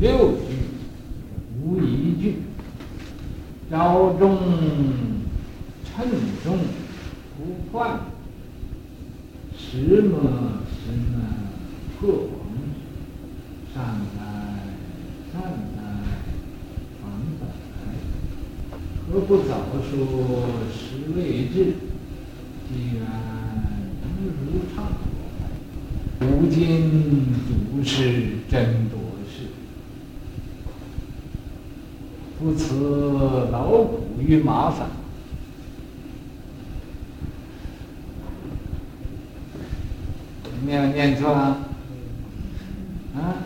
六句无一句，朝中称重不换，时么时么破王，善哉善哉方哉，何不早说时未至？既然如常，如今诸事真多。不辞劳苦与麻烦，没有念错啊？啊？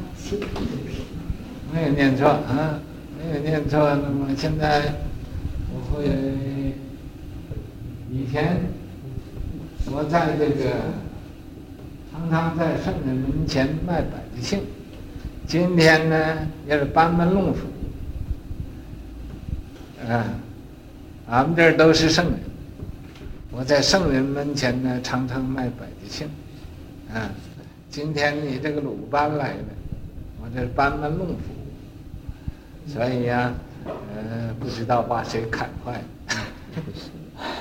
没有念错啊？没有念错。那么现在我会，以前我在这个常常在圣人门前卖百家姓，今天呢也是班门弄斧。啊，俺们这儿都是圣人，我在圣人门前呢，常常卖百家姓。啊，今天你这个鲁班来了，我这班门弄斧，所以呀、啊，呃，不知道把谁砍坏。这回事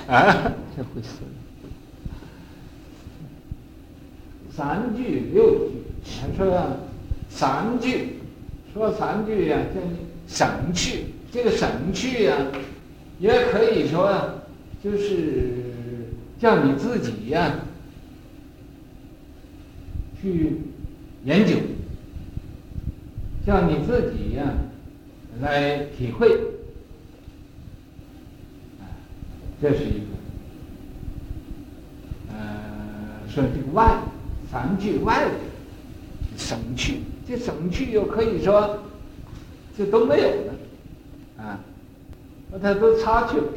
啊，这回事。三句六句，先说三句，说三句呀、啊，叫你省去。这个省去呀，也可以说，就是叫你自己呀去研究，叫你自己呀来体会，这是一个。呃，说这个外，三句外的省去，这省去又可以说，这都没有了。啊，把它都擦去了，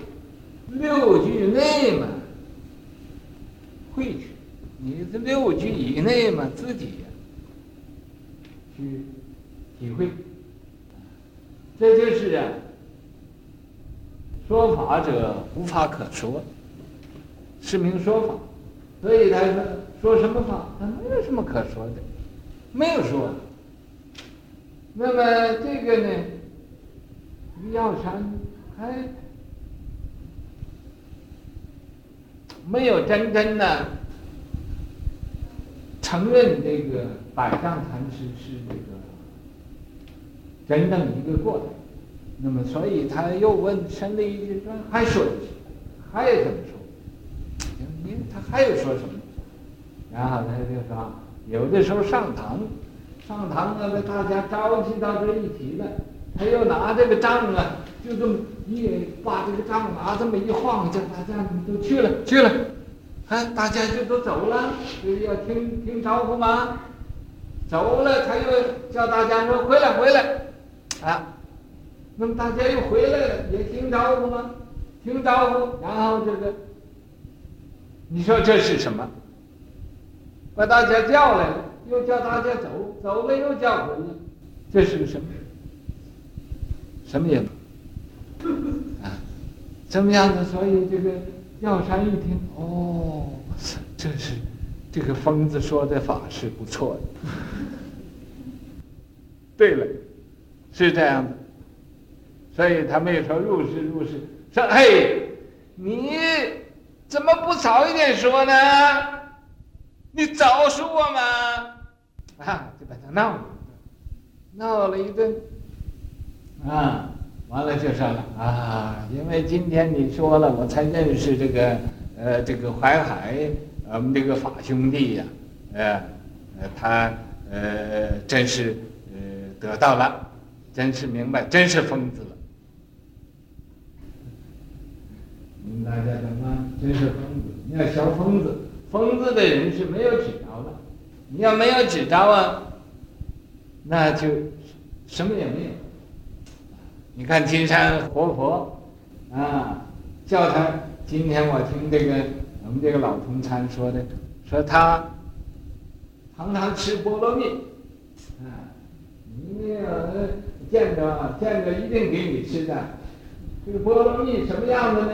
六句内嘛，会去，你这六句以内嘛，自己呀，去体会，这就是啊，说法者无法可说，是名说法，所以他说说什么法，他没有什么可说的，没有说，那么这个呢？药山还没有真正的承认这个百丈禅师是这个真正一个过来，那么所以他又问申了一句说还说还有怎么说？你他还有说什么？然后他就说有的时候上堂，上堂了，大家召集到这一起了。他又拿这个杖啊，就这么一把这个杖拿这么一晃，叫大家都去了去了，啊，大家就都走了，就是要听听招呼吗？走了，他又叫大家说回来回来，啊，那么大家又回来了，也听招呼吗？听招呼，然后这个，你说这是什么？把大家叫来了，又叫大家走，走了又叫回来，这是个什么？什么也，啊，怎么样子？所以这个药山一听，哦，这是这个疯子说的法是不错的。对了，是这样的，所以他没有说入世入世，说嘿，你怎么不早一点说呢？你早说嘛！啊，就把他闹了，闹了一顿。啊，完了就说了啊，因为今天你说了，我才认识这个呃这个淮海，我们这个法兄弟呀，呃，他呃真是呃得到了，真是明白，真是疯子了。你们大家懂吗？真是疯子！你要学疯子，疯子的人是没有纸招的，你要没有纸招啊，那就什么也没有。你看金山活佛，啊，叫他今天我听这个我们这个老同参说的，说他常常吃菠萝蜜，啊，你有见着见着一定给你吃的。这个菠萝蜜什么样的呢？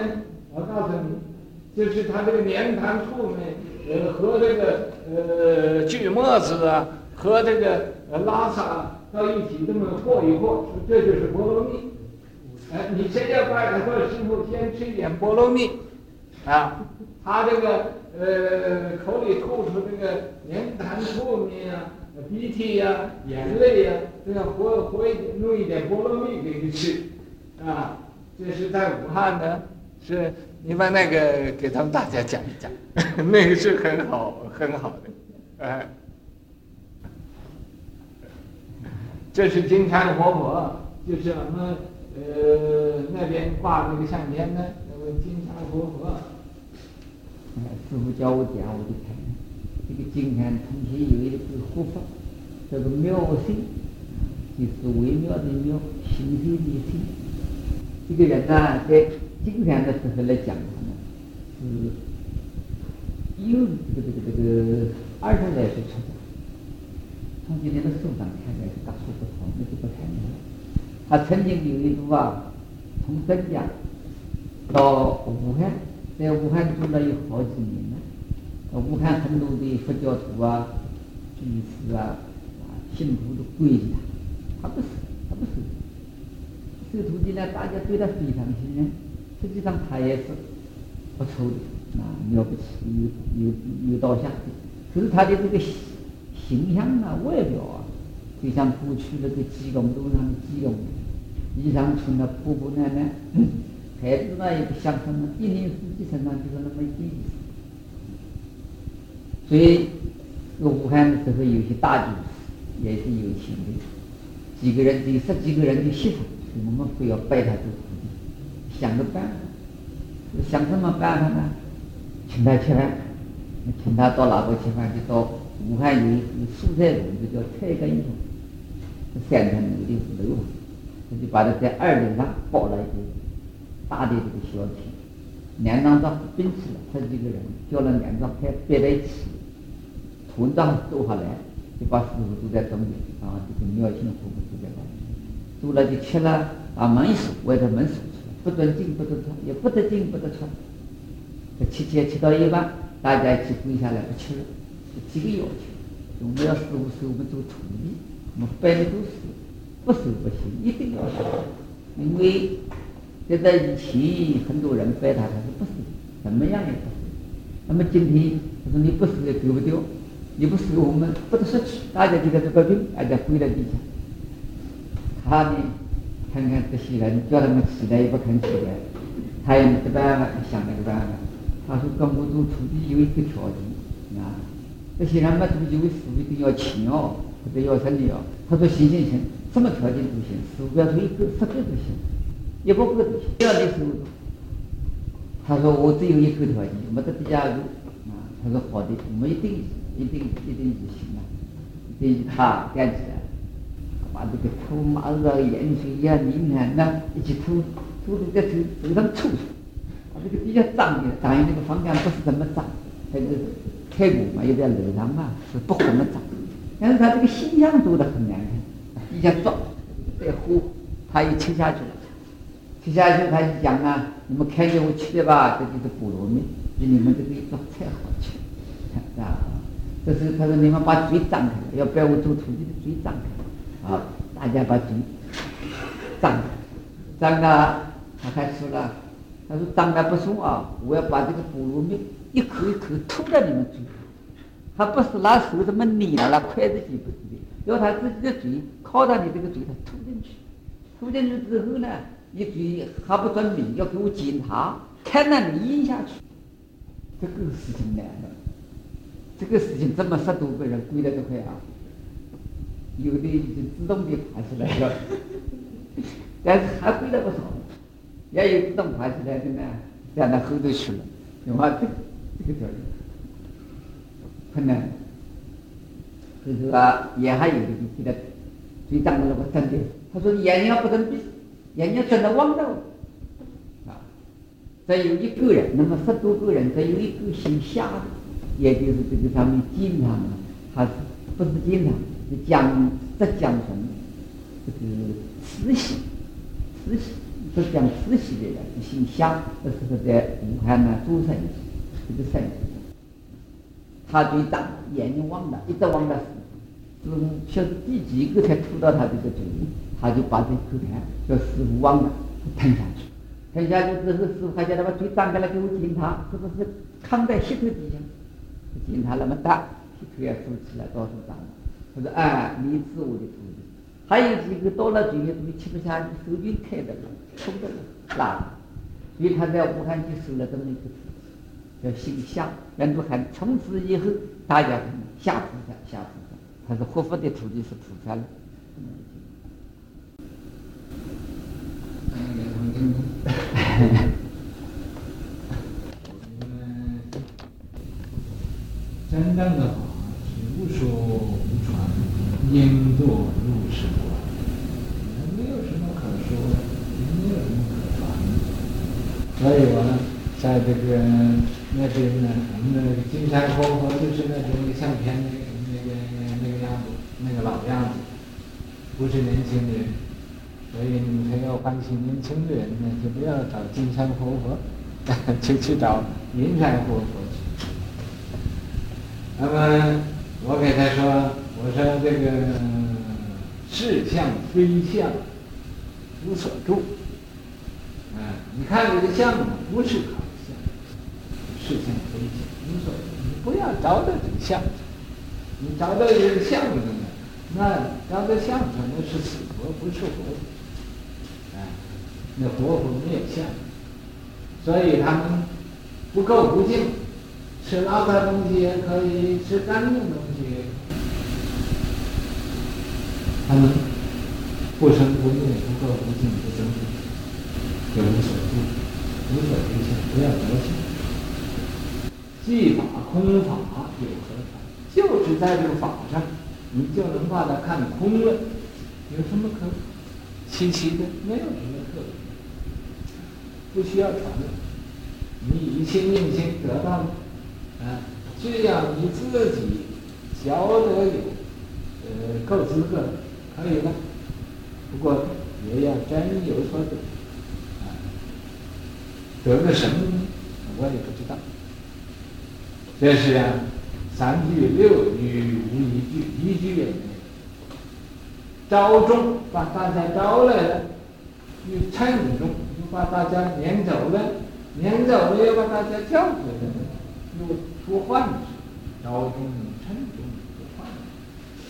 我告诉你，就是他这个黏弹醋呢，呃，和这个呃锯末子啊，和这个呃拉萨到一起这么和一和，这就是菠萝蜜。哎，你现在拜他做师傅，先吃一点菠萝蜜，啊，他这个呃口里吐出这个粘痰唾沫啊、鼻涕呀、啊、眼泪呀、啊，这样和和一点，弄一点菠萝蜜给你吃，啊，这是在武汉的，是你把那个给他们大家讲一讲，那个是很好很好的，哎，这是金蝉活佛，就是我们。呃，那边挂那个相片呢，那个金蝉活佛。哎，师傅教我讲，我就看。这个金蝉从前有一个活佛，叫做妙心，就是微妙的妙，心性的心。这个人呢，在金山的时候来讲他呢，是有这个这个这个二十来岁出家，从今天的书上看来是大错不同，那就不看了。他曾经有一度啊，从镇江到武汉，在武汉住了有好几年了。武汉很多的佛教徒啊、居士啊、啊信徒都皈依他，不是，他不是。这个徒弟呢，大家对他非常信任。实际上他也是不错的，啊，了不起，有有有道相的。可是他的这个形象啊、外表啊，就像过去那个济公路上的济公。衣裳穿的破破烂烂，孩子呢也不像什么，一年四季身上就是那么一点意思。所以，这武汉的时候有些大居士也是有钱的，几个人，有十几个人的媳妇，我们非要拜他做徒弟，想个办法，想什么办法呢？请他吃饭，请他到哪个吃饭？就到武汉有一个蔬菜馆子叫菜根参，三层楼的楼房。他就把他在二楼上包了一个大的这个小厅，两张桌并起了，十几个人叫了两张牌摆在一起，团长坐下来，就把师傅坐在中间，啊，这个妙心活佛坐在旁边，坐了就吃了，把门锁，外头门锁住了，不准进不准出，也不得进不得出。这吃吃吃到一半，大家一起跪下来不吃了，几个要求，我们要师傅收我们做徒弟，我们拜的都是。不死不行，一定要死，因为在这以前很多人拜他，他说不死，怎么样也不死。那么今天他说你不死也丢不掉，你不死我们不得失去，大家就在这个病，大家跪在地下。他呢，看看这些人叫他们起来也不肯起来，他也没得办法，想那个办法。他说跟我做徒弟有一个条件啊，这些人嘛，他们因为师一定要钱哦，或者要什么哦。他说行行行。什么条件都行，鼠标头一个，十个都行，一百个都行。第二的时候，他说我只有一个条件，没得第二个。啊，他说好的，我们一定一定一定就行了。于是他站起来，把这个吐麻子、盐水呀、泥滩呐一起吐，吐吐在手手上吐，把这个比较脏的，脏的那个方向不是怎么脏，还是泰国嘛，有点楼上嘛，是不怎么脏。但是他这个形象做的很难看。一下撞，再呼，他一吃下去了，吃下去他就讲啊，你们看见我吃的吧，这就是菠萝蜜，比你们这个一道菜好吃，啊，这是他说你们把嘴张开，要拜我做徒弟的嘴张开，啊，大家把嘴张开，张开，他还说了，他说张开不说啊，我要把这个菠萝蜜一口一口吐到你们嘴里，他不是拿手这么捏了，拿筷子也不是的。要他自己的嘴靠着你这个嘴，他吐进去，吐进去之后呢，你嘴还不准抿，要给我检查，看到你咽下去，这个事情难了。这个事情这么十多个人跪在这块啊，有的已经自动的爬起来了，但是还跪了不少，也有自动爬起来的呢，站到后头去了，有吗？这这个条件很难。就是说也还有的就给他嘴张的那个睁的，他说眼睛不能闭，眼睛睁得望着啊。再有一个人，那么十多个人，再有一个姓夏的，也就是这个上面经常啊，他是不是经常？是江浙江省这个慈溪，慈溪浙江慈溪的人，姓夏，这是他在武汉呢做生意，这个生意。他嘴张，眼睛望着，一直望着师傅，师傅晓得第几个才吐到他这个嘴里，他就把这口痰叫师傅忘了吞下去。吞下去之后，师傅还叫他把嘴张开来给我检查，是不是扛在膝头底下？检查那么大，膝头要竖起来，到处长。他说：“哎，你是我的徒弟。”还有几个到了嘴里都吃不下去，手就开的了，抽的了，辣的。所以他在武汉就收了这么一个叫姓夏，人都喊。从此以后，大家夏菩萨，夏菩萨，他是活佛的徒弟，是菩萨了。真正的话是无说无传，应作如是观，没有什么可说的，也没有什么可传的。所以我呢，在这个那边呢，我们那个金山活佛就是那种相片那个那个那个样子，那个老样子，不是年轻人。所以你们要欢喜年轻的人呢，就不要找金山活佛，就去找银山活佛。那么我给他说，我说这个是相非相，无所住。啊，你看这个相不是相，是相非相，无所住。你不要找到这个相，你找到这个相，那找到相可能是死佛，不是活。那活佛没有相，所以他们不垢不净，吃老的东西也可以，吃干净东西。他们不生不灭，不垢不净，不增不减，就无所住，无所对象，不要着相。技法空法有何传？就是在这个法上，你就能把它看空了，有什么可稀奇的？没有什么特别。不需要传了，你以心印心得到了，啊，只要你自己晓得有，呃，够资格，可以了。不过也要真有所得，啊，得个什么呢？我也不。这是啊，三句六句无一句，一句也没有。招众把大家招来了，又称众。把大家撵走了，撵走了又把大家叫回来了，又出幻觉，招众称众出幻觉，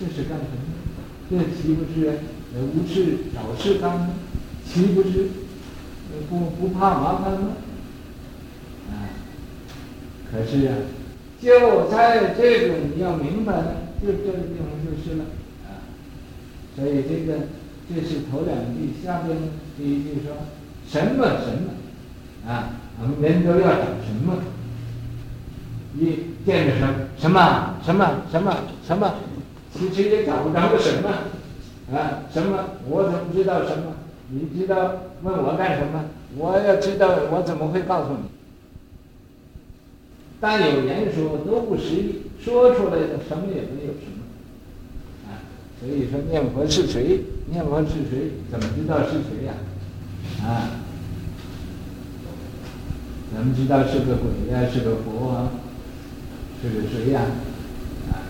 这是干什么？这岂不是无事找事干吗？岂不是不不怕麻烦吗？啊！可是啊，就在这个你要明白了，就这个地方就是了啊。所以这个这是头两句，下边第一句说。什么什么啊？我们人都要找什么？一见着什么什么什么什么什么，其实也找不着个什么啊？什么？我怎么知道什么？你知道问我干什么？我要知道，我怎么会告诉你？但有言说都不实，说出来的什么也没有什么啊。所以说念佛是谁？念佛是谁？怎么知道是谁呀？啊？怎么知道是个鬼呀、是个佛啊，是个谁呀？啊，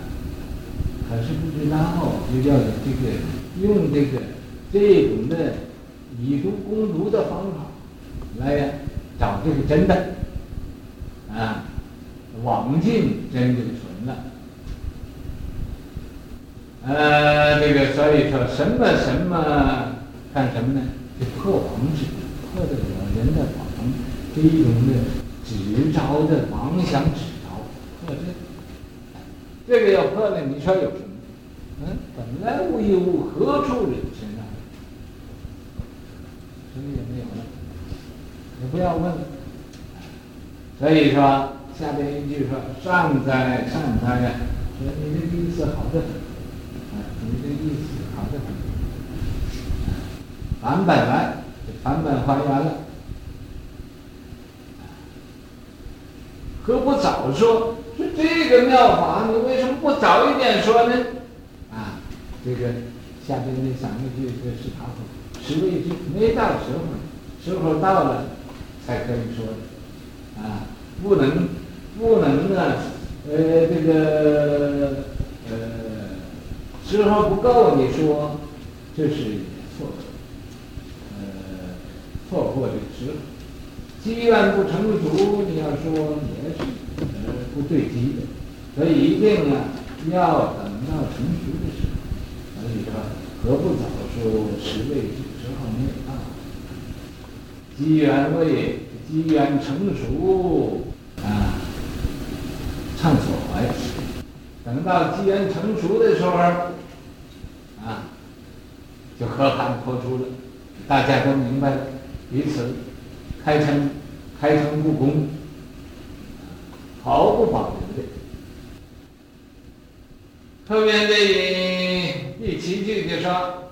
可是不知道，就要这个用这个这种的以毒攻毒的方法来找这个真的啊，网尽真正存了。呃，这个所以说什么什么干什么呢？就破网执，破得了人的网。这一种的执着的妄想执着，破这，这个要破了，你说有什么？嗯，本来无一物，何处惹尘埃？什么也没有了，你不要问了。所以说，下边一句说：“善哉善哉呀！”说你这意思好得很，啊，你这意思好得很。返本来，返本还原了。何不早说？说这个妙法，你为什么不早一点说呢？啊，这个下边那三个句子是他说，是未至，没到时候，时候到了才可以说的，啊，不能不能呢，呃，这个呃，时候不够，你说这是错的，呃，错过这个时候，机缘不成熟，你要说也是呃不对机的，所以一定啊要等到成熟的时候，所以说何不早说时未至，时候没有到，机缘未，机缘成熟，畅所怀。等到机缘成熟的时候，啊，就和盘托出了，大家都明白了，彼此开诚开诚布公，毫不保留的。后面的第七句就说：“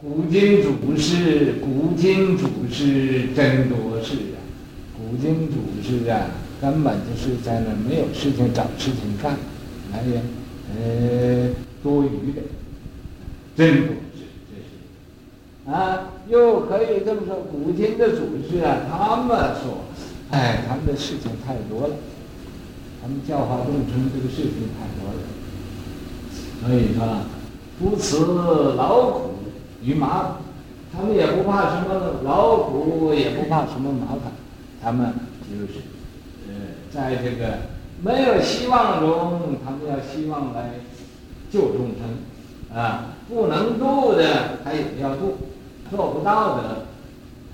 古今祖师，古今祖师真多事啊！古今祖师啊，根本就是在那没有事情找事情干。”还有，呃，多余的，真不是这是，啊，又可以这么说，古今的祖师啊，他们说，哎，他们的事情太多了，他们教化众生这个事情太多了，所以说，不辞劳苦与麻烦，他们也不怕什么劳苦，也不怕什么麻烦，他们就是，呃，在这个。没有希望中，他们要希望来救众生，啊，不能度的他也要度，做不到的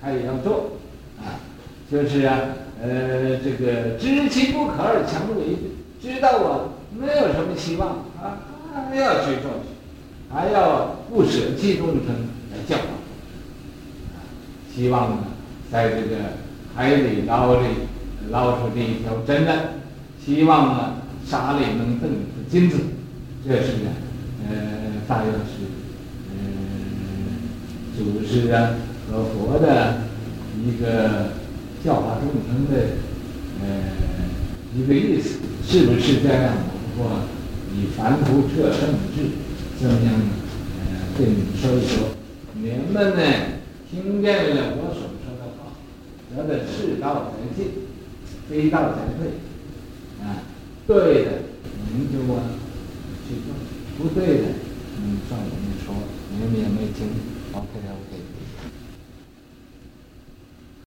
他也要做，啊，就是啊，呃，这个知其不可而强为，知道我没有什么希望，啊，还要去做去，还要不舍弃众生来教导，啊，希望呢，在这个海底捞里捞出这一条真来。希望呢，沙里能挣出金子，这是呢，呃，大约是，呃，祖师啊和佛的一个教化众生的，呃，一个意思，是不是这样？我不过以凡夫彻圣智，这么样呢，呃，对你们说一说，你们呢，听见了我所说的话，觉得是道才进，非道才对。啊，对的，你就往去做；不对的，嗯，照我们说，你们也没听，OK，OK。